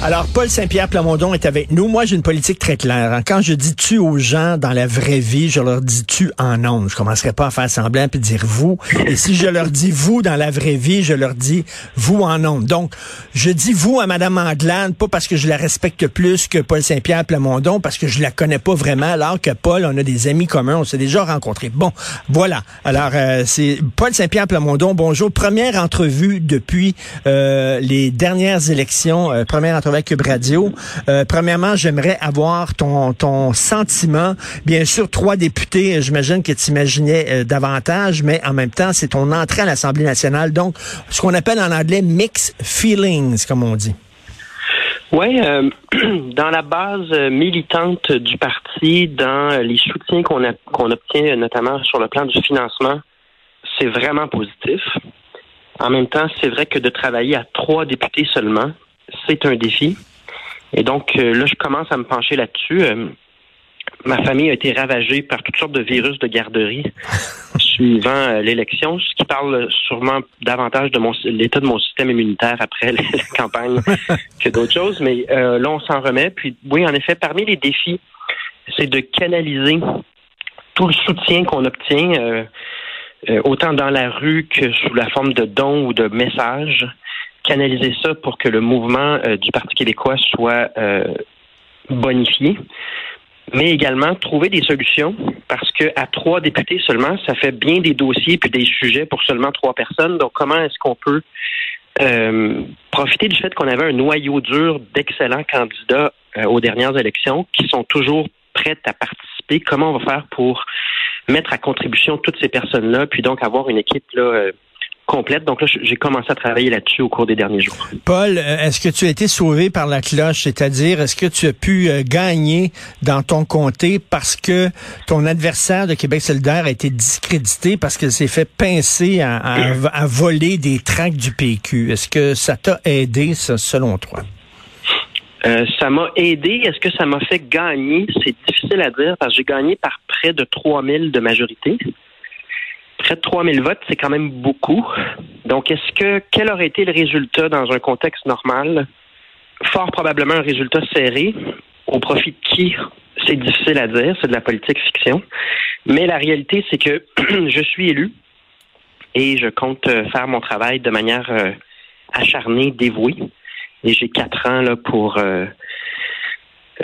Alors, Paul Saint-Pierre Plamondon est avec nous. Moi, j'ai une politique très claire. hein. Quand je dis tu aux gens dans la vraie vie, je leur dis tu en ondes. Je commencerai pas à faire semblant puis dire vous. Et si je leur dis vous dans la vraie vie, je leur dis vous en ondes. Donc, je dis vous à Madame Anglade, pas parce que je la respecte plus que Paul Saint-Pierre Plamondon, parce que je la connais pas vraiment, alors que Paul, on a des amis communs, on s'est déjà rencontrés. Bon, voilà. Alors, euh, c'est Paul Saint-Pierre Plamondon. Bonjour. Première entrevue depuis euh, les dernières élections. euh, première entrevue avec Cube Radio. Euh, premièrement, j'aimerais avoir ton, ton sentiment. Bien sûr, trois députés, euh, j'imagine que tu imaginais euh, davantage, mais en même temps, c'est ton entrée à l'Assemblée nationale. Donc, ce qu'on appelle en anglais mixed feelings, comme on dit. Oui, dans la base militante du parti, dans les soutiens qu'on qu'on obtient, notamment sur le plan du financement, c'est vraiment positif. En même temps, c'est vrai que de travailler à trois députés seulement, c'est un défi. Et donc, euh, là, je commence à me pencher là-dessus. Euh, ma famille a été ravagée par toutes sortes de virus de garderie suivant euh, l'élection, ce qui parle sûrement davantage de mon l'état de mon système immunitaire après la campagne que d'autres choses. Mais euh, là, on s'en remet. Puis oui, en effet, parmi les défis, c'est de canaliser tout le soutien qu'on obtient, euh, euh, autant dans la rue que sous la forme de dons ou de messages, canaliser ça pour que le mouvement euh, du Parti québécois soit euh, bonifié mais également trouver des solutions parce que à trois députés seulement, ça fait bien des dossiers puis des sujets pour seulement trois personnes. Donc, comment est-ce qu'on peut euh, profiter du fait qu'on avait un noyau dur d'excellents candidats aux dernières élections qui sont toujours prêts à participer? Comment on va faire pour mettre à contribution toutes ces personnes-là, puis donc avoir une équipe là, complète. Donc là, j'ai commencé à travailler là-dessus au cours des derniers jours. Paul, euh, est-ce que tu as été sauvé par la cloche? C'est-à-dire, est-ce que tu as pu euh, gagner dans ton comté parce que ton adversaire de Québec solidaire a été discrédité parce qu'il s'est fait pincer à, à- à voler des tracts du PQ? Est-ce que ça t'a aidé, ça, selon toi? Euh, ça m'a aidé. Est-ce que ça m'a fait gagner? C'est difficile à dire parce que j'ai gagné par près de 3000 de majorité. Près de 3000 votes, c'est quand même beaucoup. Donc, est-ce que, quel aurait été le résultat dans un contexte normal? Fort probablement un résultat serré. Au profit de qui? C'est difficile à dire. C'est de la politique fiction. Mais la réalité, c'est que je suis élu et je compte euh, faire mon travail de manière euh, acharnée, dévouée. Et j'ai quatre ans là, pour euh,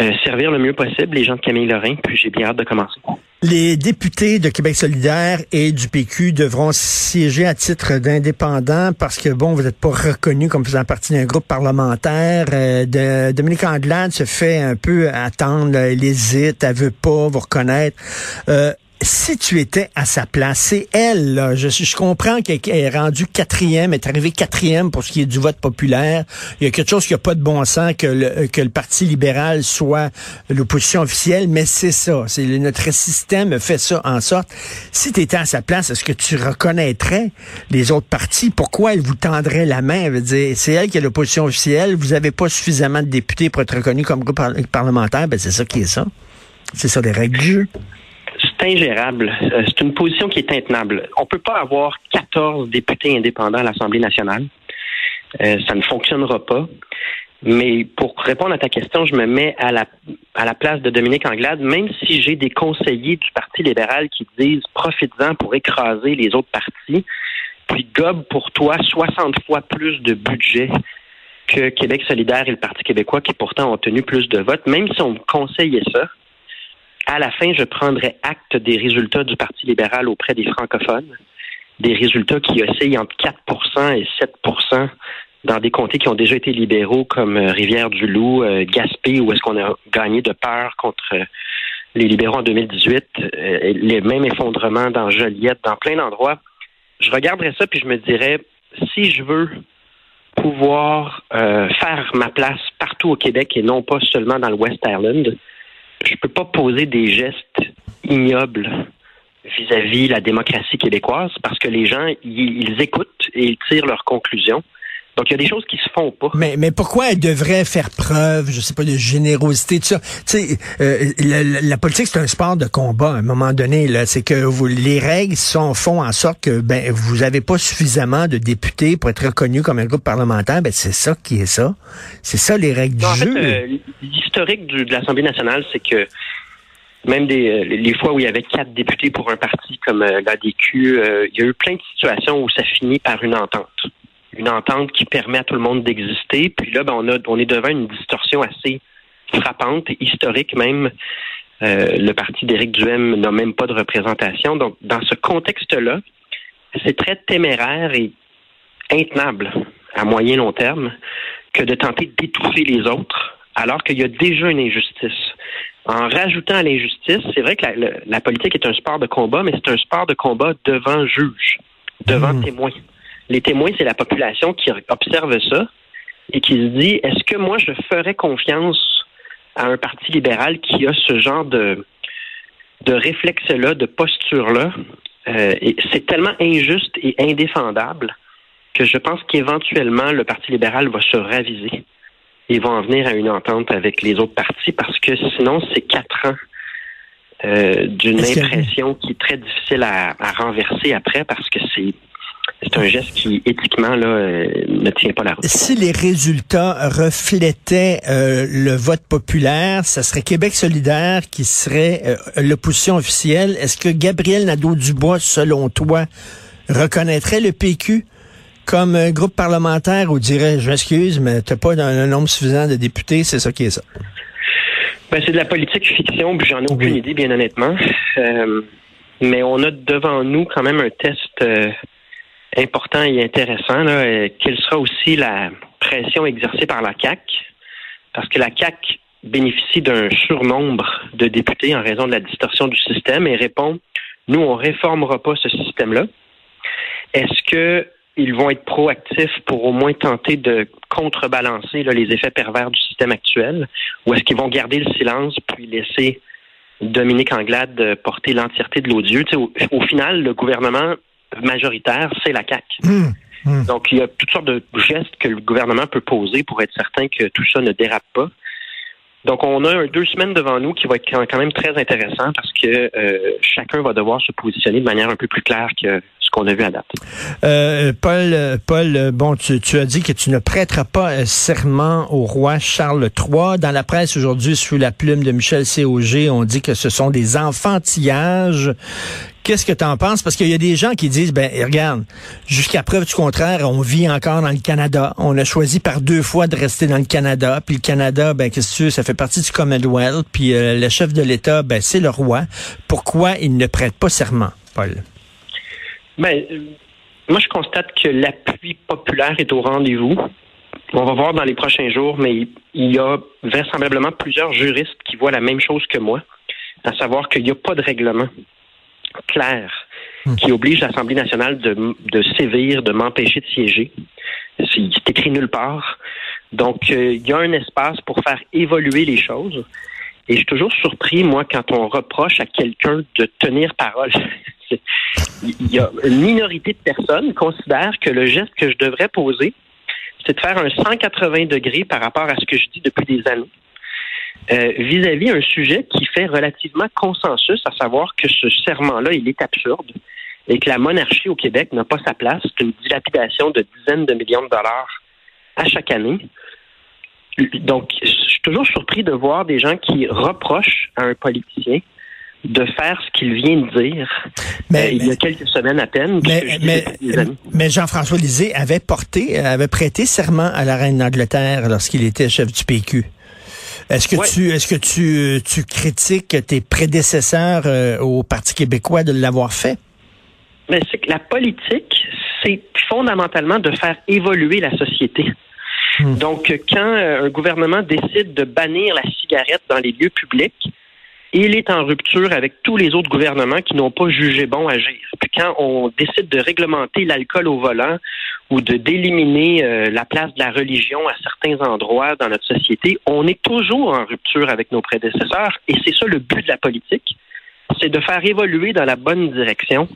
euh, servir le mieux possible les gens de Camille Lorrain, puis j'ai bien hâte de commencer. Les députés de Québec solidaire et du PQ devront siéger à titre d'indépendants parce que, bon, vous n'êtes pas reconnus comme faisant partie d'un groupe parlementaire. Euh, Dominique Anglade se fait un peu attendre, elle hésite, elle veut pas vous reconnaître. Euh, si tu étais à sa place, c'est elle, là. Je, je comprends qu'elle est rendue quatrième, est arrivée quatrième pour ce qui est du vote populaire. Il y a quelque chose qui n'a pas de bon sens que le, que le Parti libéral soit l'opposition officielle, mais c'est ça. C'est notre système fait ça en sorte. Si tu étais à sa place, est-ce que tu reconnaîtrais les autres partis? Pourquoi elle vous tendrait la main? Elle veut dire, c'est elle qui est l'opposition officielle. Vous n'avez pas suffisamment de députés pour être reconnu comme groupe par- parlementaire. Ben, c'est ça qui est ça. C'est ça les règles du jeu. C'est ingérable. Euh, C'est une position qui est intenable. On peut pas avoir 14 députés indépendants à l'Assemblée nationale. Euh, ça ne fonctionnera pas. Mais pour répondre à ta question, je me mets à la, à la place de Dominique Anglade, même si j'ai des conseillers du Parti libéral qui disent profites-en pour écraser les autres partis, puis gobe pour toi 60 fois plus de budget que Québec solidaire et le Parti québécois qui pourtant ont tenu plus de votes, même si on me conseillait ça, à la fin, je prendrais acte des résultats du Parti libéral auprès des francophones, des résultats qui oscillent entre 4% et 7% dans des comtés qui ont déjà été libéraux comme euh, Rivière-du-Loup, euh, Gaspé, où est-ce qu'on a gagné de peur contre euh, les libéraux en 2018, les mêmes effondrements dans Joliette, dans plein d'endroits. Je regarderais ça puis je me dirais, si je veux pouvoir faire ma place partout au Québec et non pas seulement dans le West Island, je peux pas poser des gestes ignobles vis-à-vis la démocratie québécoise parce que les gens, ils écoutent et ils tirent leurs conclusions. Donc, il y a des choses qui se font pas. Mais, mais pourquoi elle devrait faire preuve, je sais pas, de générosité, tout ça? Tu sais, euh, la, politique, c'est un sport de combat à un moment donné. Là, C'est que vous, les règles sont, font en sorte que ben, vous avez pas suffisamment de députés pour être reconnu comme un groupe parlementaire. Ben, c'est ça qui est ça. C'est ça les règles du jeu. Euh, l'historique de l'Assemblée nationale, c'est que même des, euh, les fois où il y avait quatre députés pour un parti comme l'ADQ, il y a eu plein de situations où ça finit par une entente une entente qui permet à tout le monde d'exister. Puis là, ben, on, a, on est devant une distorsion assez frappante, historique même. Euh, le parti d'Éric Duhem n'a même pas de représentation. Donc, dans ce contexte-là, c'est très téméraire et intenable à moyen long terme que de tenter d'étouffer les autres alors qu'il y a déjà une injustice. En rajoutant à l'injustice, c'est vrai que la, politique est un sport de combat, mais c'est un sport de combat devant juge, devant mmh. témoin. Les témoins, c'est la population qui observe ça et qui se dit est-ce que moi je ferais confiance à un parti libéral qui a ce genre de de réflexe-là, de posture-là, euh, c'est tellement injuste et indéfendable que je pense qu'éventuellement le Parti libéral va se raviser et va en venir à une entente avec les autres partis parce que sinon c'est quatre ans euh, d'une impression qui est très difficile à renverser après parce que c'est c'est un geste qui, éthiquement, là, euh, ne tient pas la route. Si les résultats reflétaient euh, le vote populaire, ça serait Québec solidaire qui serait euh, l'opposition officielle. Est-ce que Gabriel Nadeau-Dubois, selon toi, reconnaîtrait le PQ comme un groupe parlementaire ou dirait, je m'excuse, mais t'as pas un nombre suffisant de députés, c'est ça qui est ça? Ben, c'est de la politique fiction, puis j'en ai aucune idée, bien honnêtement. mais on a devant nous quand même un test important et intéressant, là, euh, quelle sera aussi la pression exercée par la CAC, parce que la CAC bénéficie d'un surnombre de députés en raison de la distorsion du système et répond nous on réformera pas ce système-là. Est-ce que ils vont être proactifs pour au moins tenter de contrebalancer les effets pervers du système actuel, ou est-ce qu'ils vont garder le silence puis laisser Dominique Anglade porter l'entièreté de l'odieux? au final, le gouvernement majoritaire, c'est la CAQ. Hum, hum. Donc, il y a toutes sortes de gestes que le gouvernement peut poser pour être certain que tout ça ne dérape pas. Donc, on a deux semaines devant nous qui vont être quand même très intéressant parce que euh, chacun va devoir se positionner de manière un peu plus claire que qu'on a vu date. Euh, Paul, Paul, bon, tu, tu, as dit que tu ne prêteras pas serment au roi Charles III. Dans la presse aujourd'hui, sous la plume de Michel C.O.G., on dit que ce sont des enfantillages. Qu'est-ce que tu en penses? Parce qu'il y a des gens qui disent, ben regarde, jusqu'à preuve du contraire, on vit encore dans le Canada. On a choisi par deux fois de rester dans le Canada. Puis le Canada, ben qu'est-ce que tu ça fait partie du Commonwealth. Puis euh, le chef de l'État, ben c'est le roi. Pourquoi il ne prête pas serment, Paul? Ben, euh, moi je constate que l'appui populaire est au rendez-vous. On va voir dans les prochains jours, mais il y a vraisemblablement plusieurs juristes qui voient la même chose que moi, à savoir qu'il n'y a pas de règlement clair hmm. qui oblige l'Assemblée nationale de, de sévir, de m'empêcher de siéger. C'est écrit nulle part. Donc, euh, il y a un espace pour faire évoluer les choses. Et je suis toujours surpris, moi, quand on reproche à quelqu'un de tenir parole. il y a une minorité de personnes considèrent que le geste que je devrais poser, c'est de faire un 180 degrés par rapport à ce que je dis depuis des années. Euh, vis-à-vis un sujet qui fait relativement consensus, à savoir que ce serment-là, il est absurde et que la monarchie au Québec n'a pas sa place. C'est une dilapidation de dizaines de millions de dollars à chaque année. Donc, je suis toujours surpris de voir des gens qui reprochent à un politicien de faire ce qu'il vient de dire Mais- euh, il y a quelques semaines à peine. Mais, Jean-François Lisée avait porté, avait prêté serment à la reine d'Angleterre lorsqu'il était chef du PQ. Est-ce que Ouais. tu est-ce que tu, tu critiques tes prédécesseurs euh, au Parti québécois de l'avoir fait? Mais c'est que la politique, c'est fondamentalement de faire évoluer la société. Hmm. Donc, quand euh, un gouvernement décide de bannir la cigarette dans les lieux publics, il est en rupture avec tous les autres gouvernements qui n'ont pas jugé bon agir. Puis quand on décide de réglementer l'alcool au volant ou de d'éliminer euh, la place de la religion à certains endroits dans notre société, on est toujours en rupture avec nos prédécesseurs. Et c'est ça le but de la politique, c'est de faire évoluer dans la bonne direction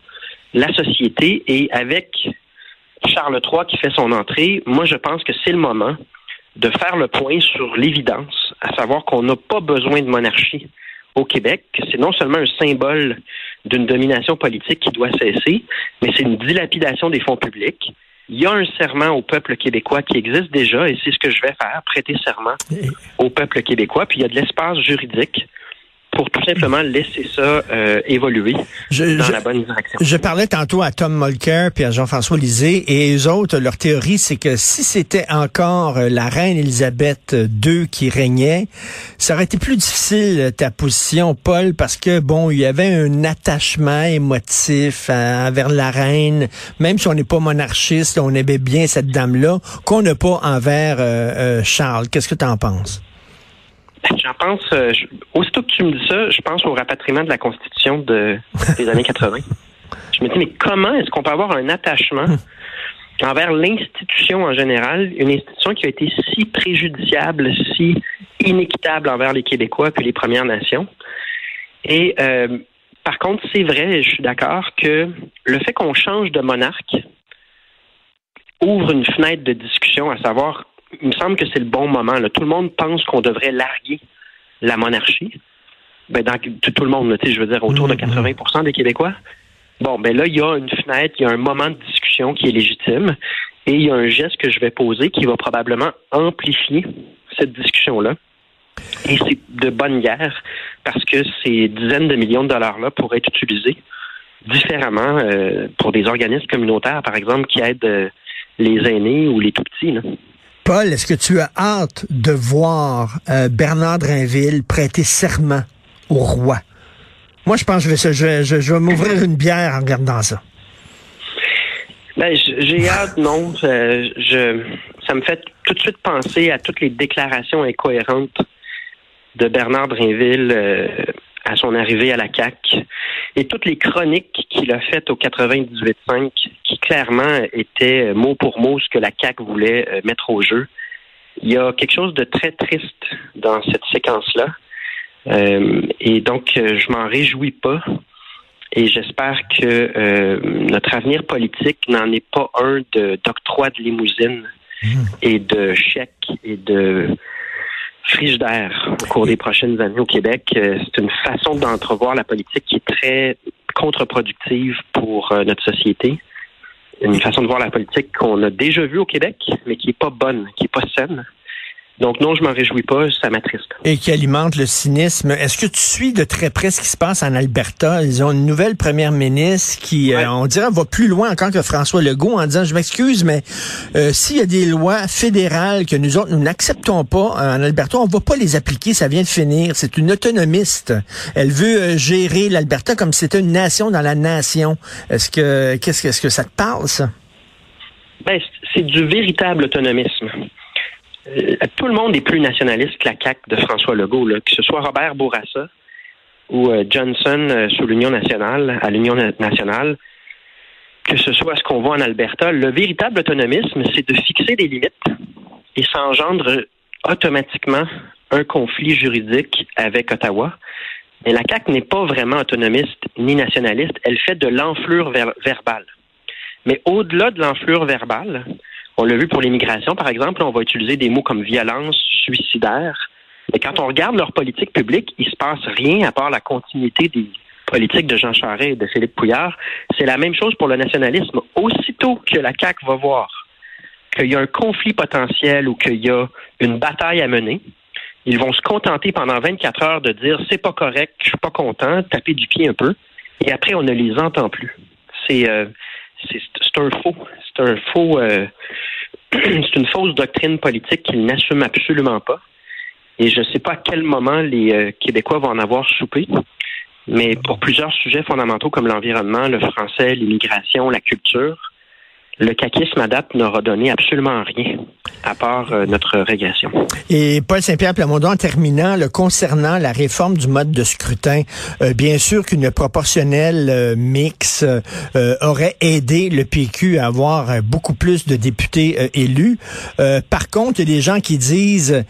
la société. Et avec Charles III qui fait son entrée, moi je pense que c'est le moment de faire le point sur l'évidence, à savoir qu'on n'a pas besoin de monarchie au Québec, c'est non seulement un symbole d'une domination politique qui doit cesser, mais c'est une dilapidation des fonds publics. Il y a un serment au peuple québécois qui existe déjà, et c'est ce que je vais faire, prêter serment au peuple québécois. Puis il y a de l'espace juridique pour tout simplement laisser ça euh, évoluer Je, dans je- la bonne direction. Je parlais tantôt à Tom Mulcair puis à Jean-François Lisée et eux autres, leur théorie, c'est que si c'était encore euh, la reine Élisabeth II qui régnait, ça aurait été plus difficile euh, ta position, Paul, parce que bon, il y avait un attachement émotif envers la reine, même si on n'est pas monarchiste, on aimait bien cette dame-là, qu'on n'a pas envers euh, euh, Charles. Qu'est-ce que tu en penses? J'en pense, euh, je- aussitôt que tu me dis ça, je pense au rapatriement de la Constitution de, des années 80. Je me dis, mais comment est-ce qu'on peut avoir un attachement envers l'institution en général, une institution qui a été si préjudiciable, si inéquitable envers les Québécois puis les Premières Nations? Et euh, par contre, c'est vrai, je suis d'accord que le fait qu'on change de monarque ouvre une fenêtre de discussion, à savoir il me semble que c'est le bon moment. là. Tout le monde pense qu'on devrait larguer la monarchie. Ben, dans, tout, tout le monde, là, je veux dire, autour de 80% des Québécois. Bon, ben là, il y a une fenêtre, il y a un moment de discussion qui est légitime et il y a un geste que je vais poser qui va probablement amplifier cette discussion-là. Et c'est de bonne guerre parce que ces dizaines de millions de dollars-là pourraient être utilisés différemment euh, pour des organismes communautaires, par exemple, qui aident euh, les aînés ou les tout-petits. Paul, est-ce que tu as hâte de voir euh, Bernard Drinville prêter serment au roi? Moi, je pense que je vais, m'ouvrir une bière en regardant ça. Ben, j'ai hâte, non. Ça me fait tout de suite penser à toutes les déclarations incohérentes de Bernard Drinville euh, à son arrivée à la CAC et toutes les chroniques qu'il a faites au 98.5 qui clairement étaient mot pour mot ce que la CAC voulait euh, mettre au jeu. Il y a quelque chose de très triste dans cette séquence-là. Euh, et donc, euh, je m'en réjouis pas. Et j'espère que euh, notre avenir politique n'en est pas un de d'octroi de limousine et de chèques et de frigidaire au cours des prochaines années au Québec. Euh, C'est une façon d'entrevoir la politique qui est très contre-productive pour euh, notre société. Une façon de voir la politique qu'on a déjà vue au Québec, mais qui est pas bonne, qui est pas saine. Donc non, je m'en réjouis pas, ça m'attriste. Et qui alimente le cynisme. Est-ce que tu suis de très près ce qui se passe en Alberta? Ils ont une nouvelle première ministre qui, euh, on dirait, va plus loin encore que François Legault en disant, je m'excuse, mais euh, s'il y a des lois fédérales que nous autres, nous n'acceptons pas euh, en Alberta, on va pas les appliquer, ça vient de finir. C'est une autonomiste. Elle veut euh, gérer l'Alberta comme si c'était une nation dans la nation. Est-ce que, qu'est-ce que, est-ce que ça te parle, ça? Ben, c'est du véritable autonomisme. Euh, tout le monde est plus nationaliste que la CAQ de François Legault, que ce soit Robert Bourassa ou euh, Johnson euh, sous l'Union nationale, à l'Union na- nationale, que ce soit ce qu'on voit en Alberta. Le véritable autonomisme, c'est de fixer des limites et ça engendre automatiquement un conflit juridique avec Ottawa. Mais la CAQ n'est pas vraiment autonomiste ni nationaliste. Elle fait de l'enflure ver- verbale. Mais au-delà de l'enflure verbale, on l'a vu pour l'immigration, par exemple, on va utiliser des mots comme violence, suicidaire. Mais quand on regarde leur politique publique, il se passe rien à part la continuité des politiques de Jean Charest et de Philippe Pouillard. C'est la même chose pour le nationalisme. Aussitôt que la CAQ va voir qu'il y a un conflit potentiel ou qu'il y a une bataille à mener, ils vont se contenter pendant 24 heures de dire c'est pas correct, je suis pas content, taper du pied un peu, et après on ne les entend plus. C'est euh, c'est un faux, c'est un faux, euh, c'est une fausse doctrine politique qu'ils n'assument absolument pas. Et je ne sais pas à quel moment les euh, Québécois vont en avoir soupé, mais pour plusieurs sujets fondamentaux comme l'environnement, le français, l'immigration, la culture, le caquisme à date n'aura donné absolument rien à part euh, notre régression. Et Paul Saint-Pierre Plamondon, en terminant, le concernant la réforme du mode de scrutin, euh, bien sûr qu'une proportionnelle euh, mix aurait aidé le PQ à avoir beaucoup plus de députés élus. par contre, il y a des gens qui disent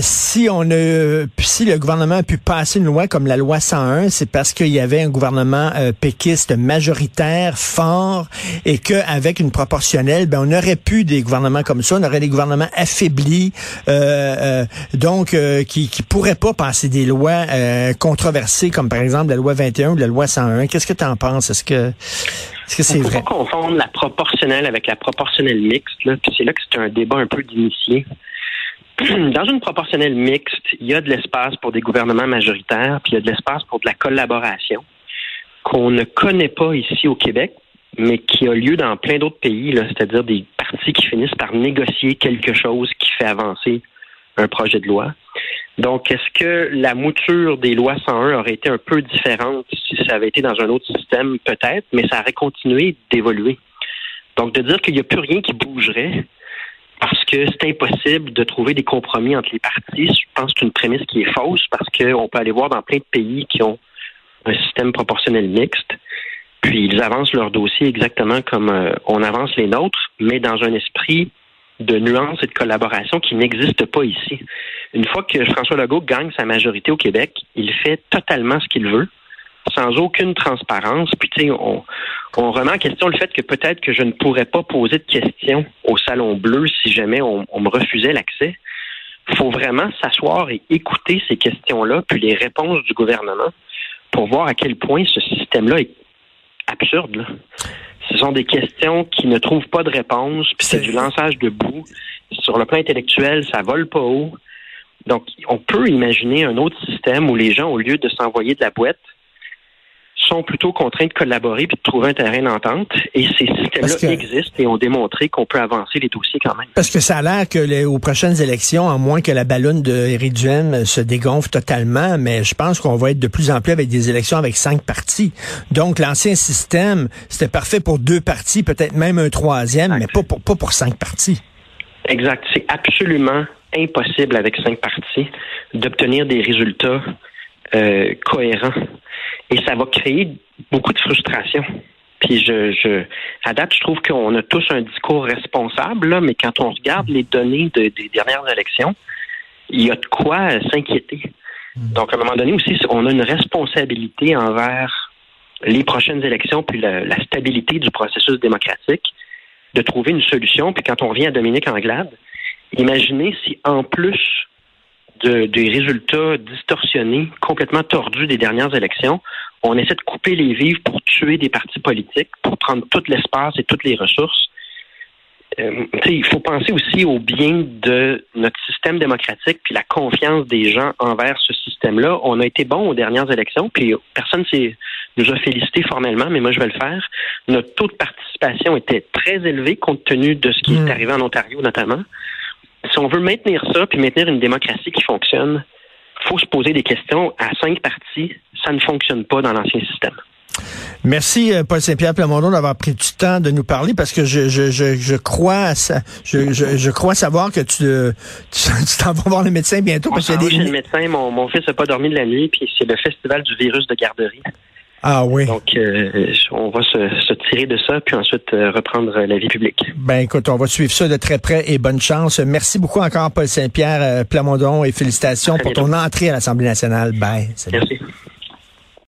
si on a, si le gouvernement a pu passer une loi comme la loi 101, c'est parce qu'il y avait un gouvernement péquiste majoritaire, fort, et que avec une proportionnelle, ben on aurait pu des gouvernements comme ça, on aurait des gouvernements affaiblis, euh, euh, donc euh, qui qui pourraient pas passer des lois controversées comme par exemple la loi 21 ou la loi 101. Qu'est-ce que tu en penses? Est-ce que est-ce que c'est vrai? pas confondre la proportionnelle avec la proportionnelle mixte là, c'est là que c'est un débat un peu d'initié. Dans une proportionnelle mixte, il y a de l'espace pour des gouvernements majoritaires, puis il y a de l'espace pour de la collaboration qu'on ne connaît pas ici au Québec mais qui a lieu dans plein d'autres pays, c'est-à-dire des partis qui finissent par négocier quelque chose qui fait avancer un projet de loi. Donc, est-ce que la mouture des lois 101 aurait été un peu différente si ça avait été dans un autre système? Peut-être, mais ça aurait continué d'évoluer. Donc, de dire qu'il n'y a plus rien qui bougerait parce que c'est impossible de trouver des compromis entre les partis, je pense que c'est une prémisse qui est fausse parce qu'on peut aller voir dans plein de pays qui ont un système proportionnel mixte puis ils avancent leur dossier exactement comme euh, on avance les nôtres, mais dans un esprit de nuance et de collaboration qui n'existe pas ici. Une fois que François Legault gagne sa majorité au Québec, il fait totalement ce qu'il veut, sans aucune transparence. Puis tu sais, on, remet en question le fait que peut-être que je ne pourrais pas poser de questions au Salon Bleu si jamais on, on me refusait l'accès. Il faut vraiment s'asseoir et écouter ces questions-là, puis les réponses du gouvernement, pour voir à quel point ce système-là est absurde. Ce sont des questions qui ne trouvent pas de réponse, puis c'est du lançage de boue. Sur le plan intellectuel, ça vole pas haut. Donc, on peut imaginer un autre système où les gens, au lieu de s'envoyer de la boîte, sont plutôt contraints de collaborer puis de trouver un terrain d'entente. Et ces systèmes-là existent et ont démontré qu'on peut avancer les dossiers quand même. Parce que ça a l'air que les, aux prochaines élections, à moins que la ballonne de Duhem se dégonfle totalement, mais je pense qu'on va être de plus en plus avec des élections avec cinq partis. Donc, l'ancien système, c'était parfait pour deux partis, peut-être même un troisième, mais pas pour, pas pour cinq partis. Exact. C'est absolument impossible avec cinq partis d'obtenir des résultats euh, cohérents et ça va créer beaucoup de frustration. Puis je, je à date, je trouve qu'on a tous un discours responsable, là, mais quand on regarde les données des dernières élections, il y a de quoi s'inquiéter. Donc, à un moment donné aussi, on a une responsabilité envers les prochaines élections puis la, la stabilité du processus démocratique de trouver une solution. Puis quand on revient à Dominique Anglade, imaginez si en plus des résultats distorsionnés, complètement tordus des dernières élections. On essaie de couper les vives pour tuer des partis politiques, pour prendre tout l'espace et toutes les ressources. Euh, il faut penser aussi au bien de notre système démocratique puis la confiance des gens envers ce système-là. On a été bon aux dernières élections, puis personne s'est nous a félicité formellement, mais moi je vais le faire. Notre taux de participation était très élevé compte tenu de ce qui est hmm. arrivé en Ontario notamment si on veut maintenir ça, puis maintenir une démocratie qui fonctionne, faut se poser des questions. À cinq partis, ça ne fonctionne pas dans l'ancien système. Merci, euh, Paul Saint-Pierre Plamondon, d'avoir pris du temps de nous parler parce que je, je, je, je crois je, je, je, crois savoir que tu tu t'en vas voir le médecin bientôt. parce que des... le médecin, mon, mon fils n'a pas dormi de la nuit, puis c'est le festival du virus de garderie. Ah oui. Donc, euh, on va se, tirer de ça, puis ensuite euh, reprendre la vie publique. Ben écoute, on va suivre ça de très près et bonne chance. Merci beaucoup encore, Paul Saint-Pierre euh, Plamondon, et félicitations pour ton entrée à l'Assemblée nationale. Bye. Merci.